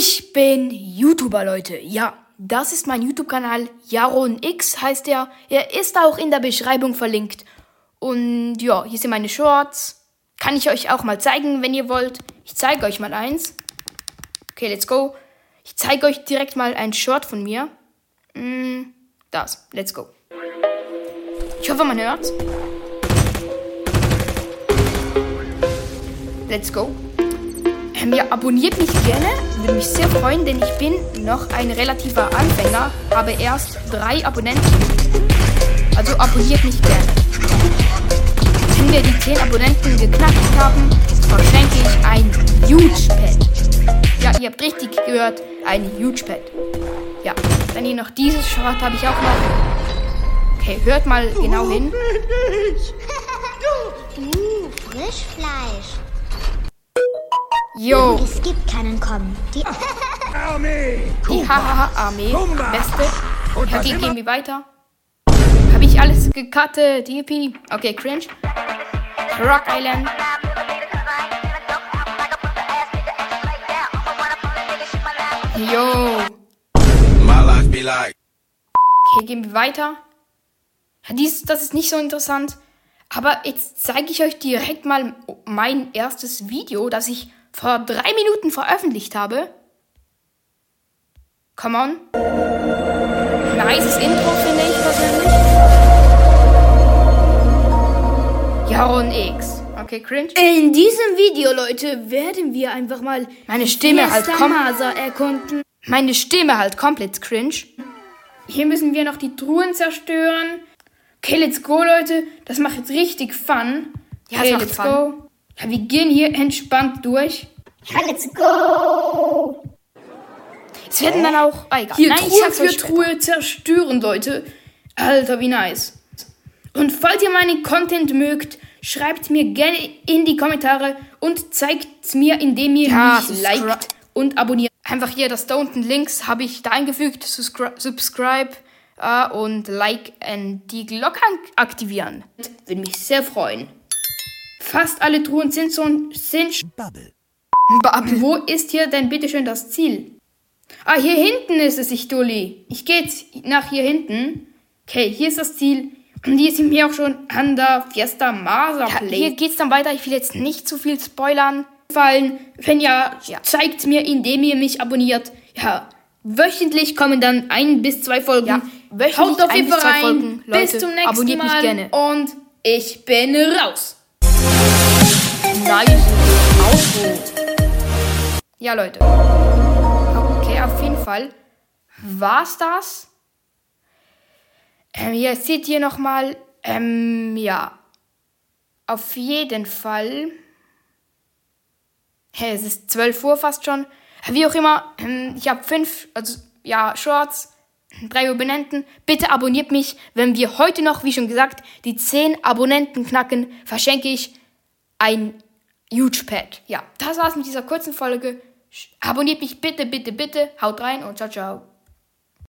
Ich bin YouTuber, Leute. Ja, das ist mein YouTube-Kanal. Jaron X heißt er. Er ist auch in der Beschreibung verlinkt. Und ja, hier sind meine Shorts. Kann ich euch auch mal zeigen, wenn ihr wollt. Ich zeige euch mal eins. Okay, let's go. Ich zeige euch direkt mal ein Short von mir. Mm, das, let's go. Ich hoffe, man hört's. Let's go. Ähm, ja, abonniert mich gerne. Würde mich sehr freuen, denn ich bin noch ein relativer Anfänger. Habe erst drei Abonnenten. Also abonniert mich gerne. Wenn wir die 10 Abonnenten geknackt haben, verschenke ich ein Huge Pad. Ja, ihr habt richtig gehört, ein Huge Pad. Ja, wenn ihr noch dieses Short habe ich auch noch. Okay, hört mal genau hin. Uh, Frischfleisch. Jo, Es gibt keinen Kommen. Die Armee! die Hahaha-Armee, Kumba. beste. Und Ja, immer- gehen wir weiter. Habe ich alles gecuttet, yippie. Okay, cringe. Rock Island. Jo. My life be like. Okay, gehen wir weiter. Dies, das ist nicht so interessant. Aber jetzt zeige ich euch direkt mal mein erstes Video, das ich vor drei Minuten veröffentlicht habe. Come on. Nices Intro, finde ich persönlich. Jaron X. Okay, cringe. In diesem Video, Leute, werden wir einfach mal Meine Stimme halt. Masa erkunden. Meine Stimme halt komplett cringe. Hier müssen wir noch die Truhen zerstören. Okay, let's go, Leute. Das macht jetzt richtig Fun. Ja, okay, let's Fun. go. Ja, wir gehen hier entspannt durch. Let's go! Es werden dann auch. Ah, egal. Hier Nein, Truhe für. Truhe zerstören, Leute. Alter, wie nice. Und falls ihr meinen Content mögt, schreibt mir gerne in die Kommentare und zeigt mir, indem ihr Ja, mich liked und abonniert. Einfach hier, das da unten links habe ich da eingefügt. Subscri Subscribe äh, und Like und die Glocke aktivieren. Würde mich sehr freuen. Fast alle Truhen sind so sind Bubble. Bubble. Wo ist hier denn bitteschön das Ziel? Ah, hier hinten ist es, ich Dulli. Ich gehe jetzt nach hier hinten. Okay, hier ist das Ziel. Und hier sind wir auch schon an der Fiesta Masa Ja, hier geht's dann weiter. Ich will jetzt nicht zu viel spoilern. gefallen. Wenn ja, Ja. zeigt mir, indem ihr mich abonniert. Ja, wöchentlich kommen dann ein bis zwei Folgen. Ja, wöchentlich Haut auf ein jeden bis Fall zwei rein. Folgen. Bis Leute, zum nächsten abonniert mich Mal. gerne. Und ich bin raus. Nice Outro. Ja, Leute. Okay, auf jeden Fall war's das. Ähm, hier seht ihr nochmal, ähm, ja. Auf jeden Fall. Hey, es ist 12 Uhr fast schon. Wie auch immer, ähm, ich habe fünf, also, ja, Shorts, drei Abonnenten. Bitte abonniert mich. Wenn wir heute noch, wie schon gesagt, die 10 Abonnenten knacken, verschenke ich ein Huge Pad. Ja, das war's mit dieser kurzen Folge. Abonniert mich bitte, bitte, bitte. Haut rein und ciao, ciao.